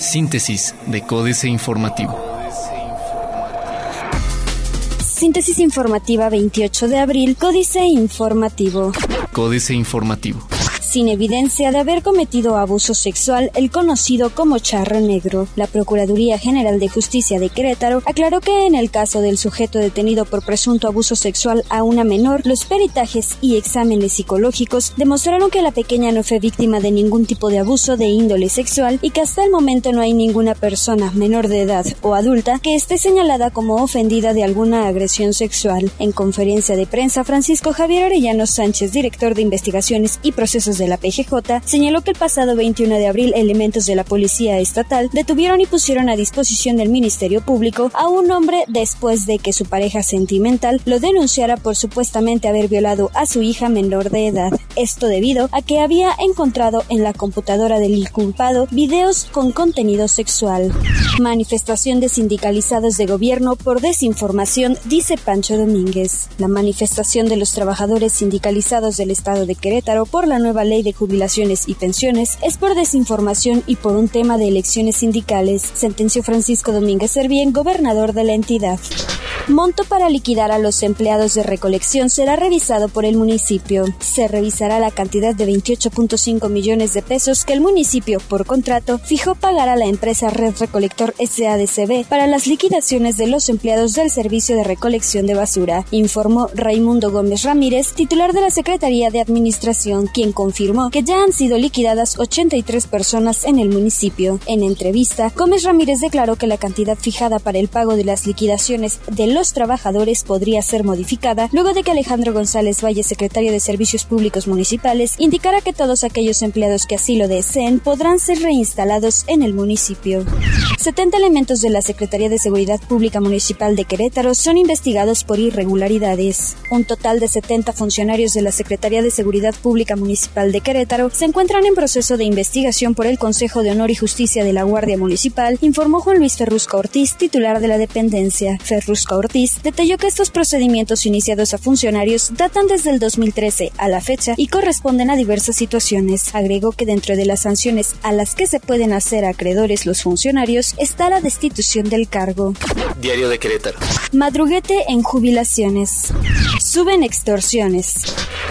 Síntesis de Códice Informativo. Síntesis informativa 28 de abril, Códice Informativo. Códice Informativo sin evidencia de haber cometido abuso sexual, el conocido como charro negro. La Procuraduría General de Justicia de Querétaro aclaró que en el caso del sujeto detenido por presunto abuso sexual a una menor, los peritajes y exámenes psicológicos demostraron que la pequeña no fue víctima de ningún tipo de abuso de índole sexual y que hasta el momento no hay ninguna persona menor de edad o adulta que esté señalada como ofendida de alguna agresión sexual. En conferencia de prensa, Francisco Javier Arellano Sánchez, director de investigaciones y procesos de la PGJ, señaló que el pasado 21 de abril elementos de la Policía Estatal detuvieron y pusieron a disposición del Ministerio Público a un hombre después de que su pareja sentimental lo denunciara por supuestamente haber violado a su hija menor de edad. Esto debido a que había encontrado en la computadora del inculpado videos con contenido sexual. Manifestación de sindicalizados de gobierno por desinformación, dice Pancho Domínguez. La manifestación de los trabajadores sindicalizados del estado de Querétaro por la nueva ley de jubilaciones y pensiones es por desinformación y por un tema de elecciones sindicales, sentenció Francisco Domínguez Servién, gobernador de la entidad. Monto para liquidar a los empleados de recolección será revisado por el municipio. Se revisará la cantidad de 28.5 millones de pesos que el municipio, por contrato, fijó pagar a la empresa Red Recolector SADCB para las liquidaciones de los empleados del servicio de recolección de basura, informó Raimundo Gómez Ramírez, titular de la Secretaría de Administración, quien confirmó que ya han sido liquidadas 83 personas en el municipio. En entrevista, Gómez Ramírez declaró que la cantidad fijada para el pago de las liquidaciones de los trabajadores podría ser modificada luego de que Alejandro González Valle, secretario de Servicios Públicos Municipales, indicara que todos aquellos empleados que así lo deseen podrán ser reinstalados en el municipio. 70 elementos de la Secretaría de Seguridad Pública Municipal de Querétaro son investigados por irregularidades. Un total de 70 funcionarios de la Secretaría de Seguridad Pública Municipal de Querétaro se encuentran en proceso de investigación por el Consejo de Honor y Justicia de la Guardia Municipal, informó Juan Luis Ferrusca Ortiz, titular de la dependencia. Ferrusca Ortiz detalló que estos procedimientos iniciados a funcionarios datan desde el 2013 a la fecha y corresponden a diversas situaciones. Agregó que dentro de las sanciones a las que se pueden hacer acreedores los funcionarios está la destitución del cargo. Diario de Querétaro. Madruguete en jubilaciones. Suben extorsiones.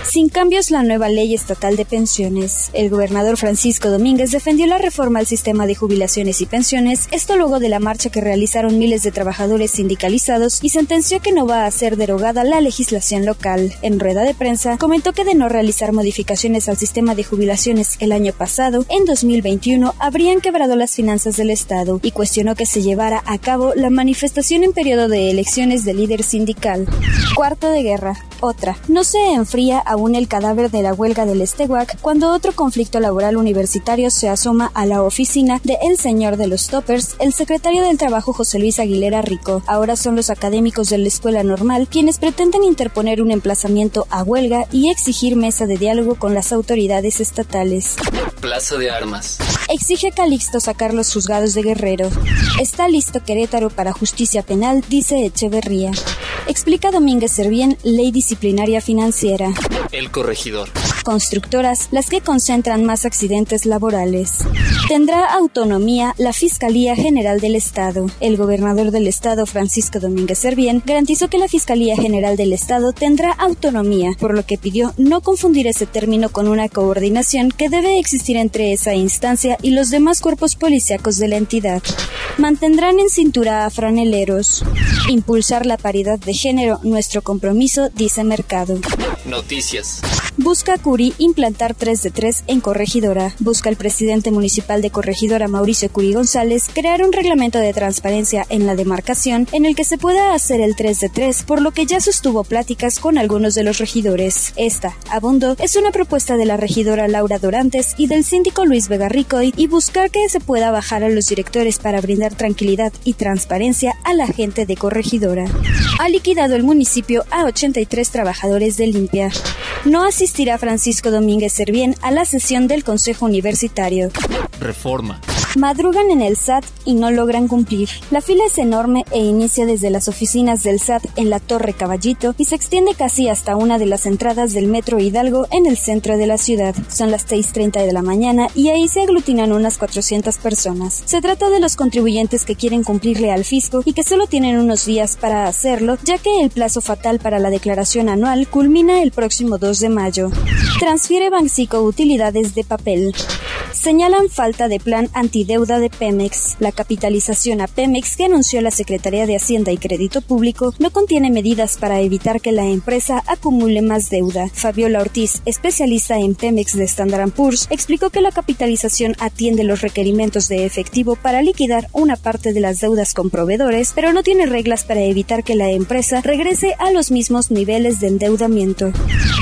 Sin cambios, la nueva ley estatal de pensiones. El gobernador Francisco Domínguez defendió la reforma al sistema de jubilaciones y pensiones, esto luego de la marcha que realizaron miles de trabajadores sindicalizados y sentenció que no va a ser derogada la legislación local. En rueda de prensa, comentó que de no realizar modificaciones al sistema de jubilaciones el año pasado, en 2021 habrían quebrado las finanzas del Estado y cuestionó que se llevara a cabo la manifestación en periodo de elecciones del líder sindical. Cuarto de guerra. Otra. No se enfría aún el cadáver de la huelga del Esteguac cuando otro conflicto laboral universitario se asoma a la oficina de El Señor de los Toppers, el secretario del Trabajo José Luis Aguilera Rico. Ahora son los académicos de la Escuela Normal quienes pretenden interponer un emplazamiento a huelga y exigir mesa de diálogo con las autoridades estatales. Plaza de Armas. Exige Calixto sacar los juzgados de Guerrero. Está listo Querétaro para justicia penal, dice Echeverría. Explica Domínguez Servién, ley disciplinaria financiera. El corregidor. Constructoras, las que concentran más accidentes laborales. Tendrá autonomía la Fiscalía General del Estado. El gobernador del Estado, Francisco Domínguez Servién, garantizó que la Fiscalía General del Estado tendrá autonomía, por lo que pidió no confundir ese término con una coordinación que debe existir entre esa instancia y los demás cuerpos policíacos de la entidad. Mantendrán en cintura a franeleros. Impulsar la paridad de género, nuestro compromiso, dice Mercado. Noticias. Busca Curi implantar 3 de 3 en Corregidora. Busca el presidente municipal de Corregidora, Mauricio Curi González, crear un reglamento de transparencia en la demarcación en el que se pueda hacer el 3 de 3, por lo que ya sostuvo pláticas con algunos de los regidores. Esta, abundo, es una propuesta de la regidora Laura Dorantes y del síndico Luis Vega Ricoy y buscar que se pueda bajar a los directores para brindar tranquilidad y transparencia a la gente de Corregidora. Ha liquidado el municipio a 83 trabajadores de limpia. No asistirá Francisco Domínguez Servién a la sesión del Consejo Universitario. Reforma. Madrugan en el SAT y no logran cumplir. La fila es enorme e inicia desde las oficinas del SAT en la Torre Caballito y se extiende casi hasta una de las entradas del Metro Hidalgo en el centro de la ciudad. Son las 6.30 de la mañana y ahí se aglutinan unas 400 personas. Se trata de los contribuyentes que quieren cumplirle al fisco y que solo tienen unos días para hacerlo, ya que el plazo fatal para la declaración anual culmina el próximo 2 de mayo. Transfiere Banxico utilidades de papel. Señalan falta de plan antideuda de Pemex. La capitalización a Pemex que anunció la Secretaría de Hacienda y Crédito Público no contiene medidas para evitar que la empresa acumule más deuda. Fabiola Ortiz, especialista en Pemex de Standard Poor's, explicó que la capitalización atiende los requerimientos de efectivo para liquidar una parte de las deudas con proveedores, pero no tiene reglas para evitar que la empresa regrese a los mismos niveles de endeudamiento.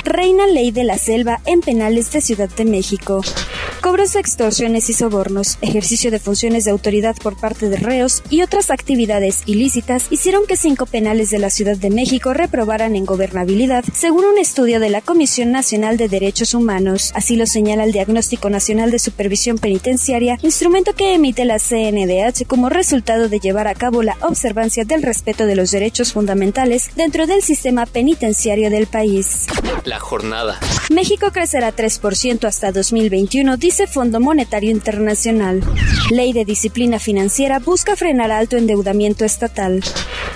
Reina ley de la selva en penales de Ciudad de México. Cobros, extorsiones y sobornos, ejercicio de funciones de autoridad por parte de reos y otras actividades ilícitas hicieron que cinco penales de la Ciudad de México reprobaran en gobernabilidad, según un estudio de la Comisión Nacional de Derechos Humanos. Así lo señala el Diagnóstico Nacional de Supervisión Penitenciaria, instrumento que emite la CNDH como resultado de llevar a cabo la observancia del respeto de los derechos fundamentales dentro del sistema penitenciario del país. La jornada. México crecerá 3% hasta 2021, dice Fondo Monetario Internacional. Ley de disciplina financiera busca frenar alto endeudamiento estatal.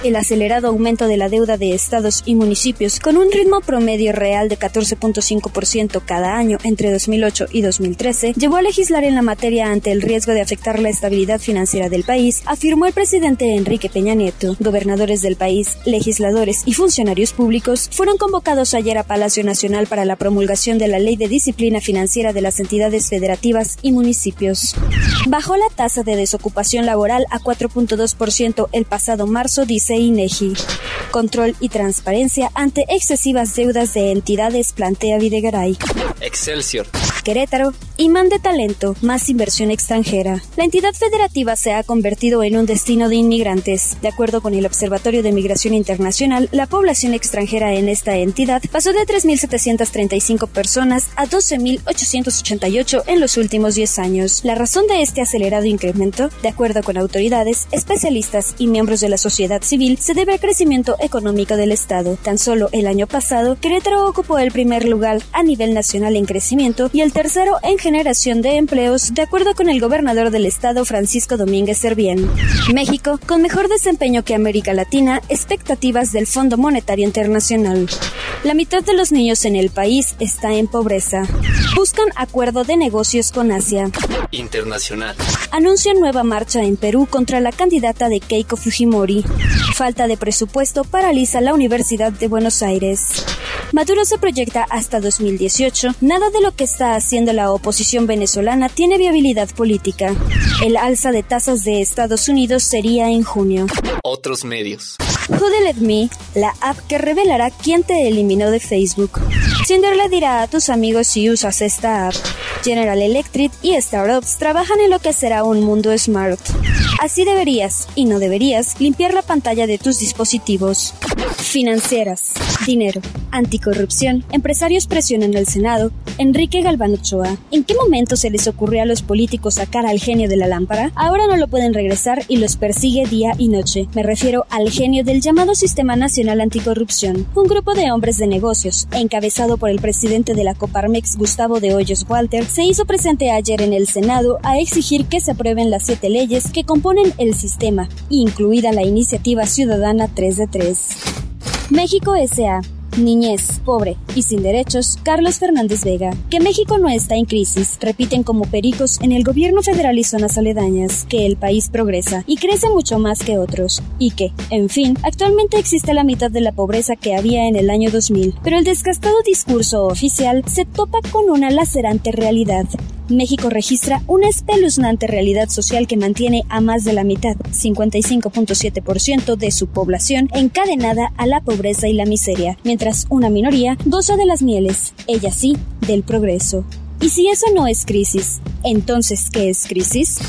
El acelerado aumento de la deuda de estados y municipios, con un ritmo promedio real de 14.5% cada año entre 2008 y 2013, llevó a legislar en la materia ante el riesgo de afectar la estabilidad financiera del país, afirmó el presidente Enrique Peña Nieto. Gobernadores del país, legisladores y funcionarios públicos fueron convocados ayer a Palacio Nacional para la promulgación de la Ley de Disciplina Financiera de las entidades federativas y municipios. Bajó la tasa de desocupación laboral a 4.2% el pasado marzo, dice INEGI. Control y transparencia ante excesivas deudas de entidades, plantea Videgaray. Excelsior. Querétaro, imán de talento, más inversión extranjera. La entidad federativa se ha convertido en un destino de inmigrantes. De acuerdo con el Observatorio de Migración Internacional, la población extranjera en esta entidad pasó de 3.735 personas a 12.888 en los últimos 10 años. La razón de este acelerado incremento, de acuerdo con autoridades, especialistas y miembros de la sociedad civil, se debe al crecimiento económico del Estado. Tan solo el año pasado, Querétaro ocupó el primer lugar a nivel nacional en crecimiento y el tercero en generación de empleos, de acuerdo con el gobernador del estado Francisco Domínguez Servién. México, con mejor desempeño que América Latina, expectativas del Fondo Monetario Internacional. La mitad de los niños en el país está en pobreza. Buscan acuerdo de negocios con Asia. Internacional. Anuncian nueva marcha en Perú contra la candidata de Keiko Fujimori. Falta de presupuesto paraliza la Universidad de Buenos Aires. Maduro se proyecta hasta 2018. Nada de lo que está haciendo la oposición venezolana tiene viabilidad política. El alza de tasas de Estados Unidos sería en junio. Otros medios. Who Let Me, la app que revelará quién te eliminó de Facebook. Tinder le dirá a tus amigos si usas esta app. General Electric y startups trabajan en lo que será un mundo smart. Así deberías, y no deberías, limpiar la pantalla de tus dispositivos. Financieras, dinero, anticorrupción, empresarios presionan al Senado, Enrique Galván Ochoa. ¿En qué momento se les ocurrió a los políticos sacar al genio de la lámpara? Ahora no lo pueden regresar y los persigue día y noche. Me refiero al genio del llamado Sistema Nacional Anticorrupción, un grupo de hombres de negocios, encabezado por el presidente de la Coparmex, Gustavo de Hoyos Walter, se hizo presente ayer en el Senado a exigir que se aprueben las siete leyes que componen el sistema, incluida la iniciativa ciudadana 3 de 3. México S.A. Niñez, pobre y sin derechos, Carlos Fernández Vega. Que México no está en crisis, repiten como pericos en el gobierno federal y zonas aledañas, que el país progresa y crece mucho más que otros, y que, en fin, actualmente existe la mitad de la pobreza que había en el año 2000. Pero el desgastado discurso oficial se topa con una lacerante realidad. México registra una espeluznante realidad social que mantiene a más de la mitad, 55.7% de su población encadenada a la pobreza y la miseria, mientras una minoría goza de las mieles, ella sí, del progreso. Y si eso no es crisis, entonces, ¿qué es crisis?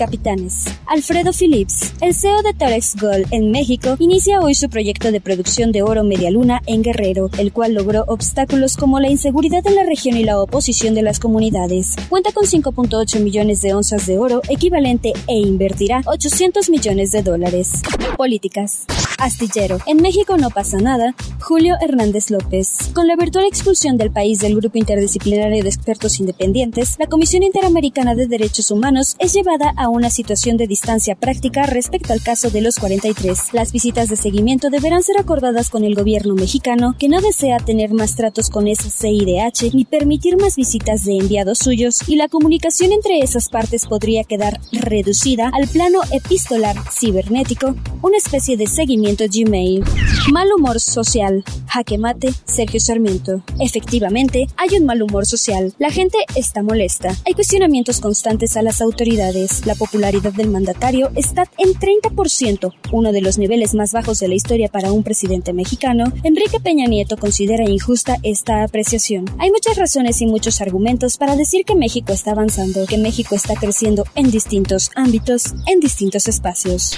Capitanes. Alfredo Phillips, el CEO de Torex Gold en México, inicia hoy su proyecto de producción de oro media luna en Guerrero, el cual logró obstáculos como la inseguridad en la región y la oposición de las comunidades. Cuenta con 5.8 millones de onzas de oro equivalente e invertirá 800 millones de dólares. Políticas. Astillero. En México no pasa nada. Julio Hernández López. Con la virtual expulsión del país del Grupo Interdisciplinario de Expertos Independientes, la Comisión Interamericana de Derechos Humanos es llevada a una situación de distancia práctica respecto al caso de los 43. Las visitas de seguimiento deberán ser acordadas con el gobierno mexicano, que no desea tener más tratos con esa CIDH ni permitir más visitas de enviados suyos, y la comunicación entre esas partes podría quedar reducida al plano epistolar cibernético, una especie de seguimiento Gmail. Mal humor social. Jaque mate, Sergio Sarmiento. Efectivamente, hay un mal humor social. La gente está molesta. Hay cuestionamientos constantes a las autoridades. La popularidad del mandatario está en 30%, uno de los niveles más bajos de la historia para un presidente mexicano. Enrique Peña Nieto considera injusta esta apreciación. Hay muchas razones y muchos argumentos para decir que México está avanzando, que México está creciendo en distintos ámbitos, en distintos espacios.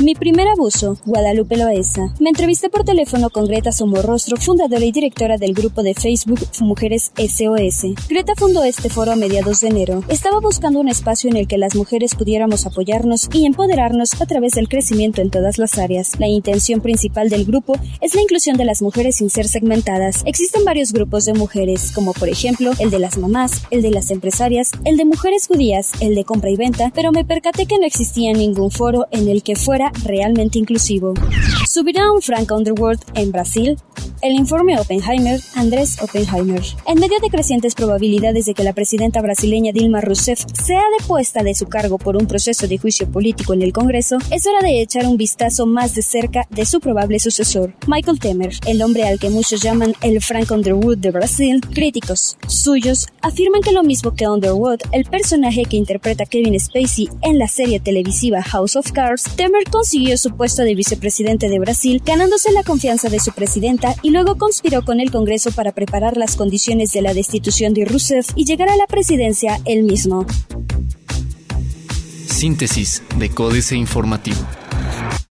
Mi primer abuso, Guadalupe Loesa. Me entrevisté por teléfono con Greta Somorrostro, fundadora y directora del grupo de Facebook Mujeres SOS. Greta fundó este foro a mediados de enero. Estaba buscando un espacio en el que las mujeres pudiéramos apoyarnos y empoderarnos a través del crecimiento en todas las áreas. La intención principal del grupo es la inclusión de las mujeres sin ser segmentadas. Existen varios grupos de mujeres, como por ejemplo el de las mamás, el de las empresarias, el de mujeres judías, el de compra y venta, pero me percaté que no existía ningún foro en el que fuera realmente inclusivo. ¿Subirá un Frank Underworld en Brasil? El informe Oppenheimer, Andrés Oppenheimer. En medio de crecientes probabilidades de que la presidenta brasileña Dilma Rousseff sea depuesta de su cargo por un proceso de juicio político en el Congreso, es hora de echar un vistazo más de cerca de su probable sucesor, Michael Temer, el hombre al que muchos llaman el Frank Underwood de Brasil. Críticos suyos afirman que lo mismo que Underwood, el personaje que interpreta Kevin Spacey en la serie televisiva House of Cards, Temer consiguió su puesto de vicepresidente de Brasil, ganándose la confianza de su presidenta y luego conspiró con el Congreso para preparar las condiciones de la destitución de Rousseff y llegar a la presidencia él mismo. Síntesis de Códice Informativo.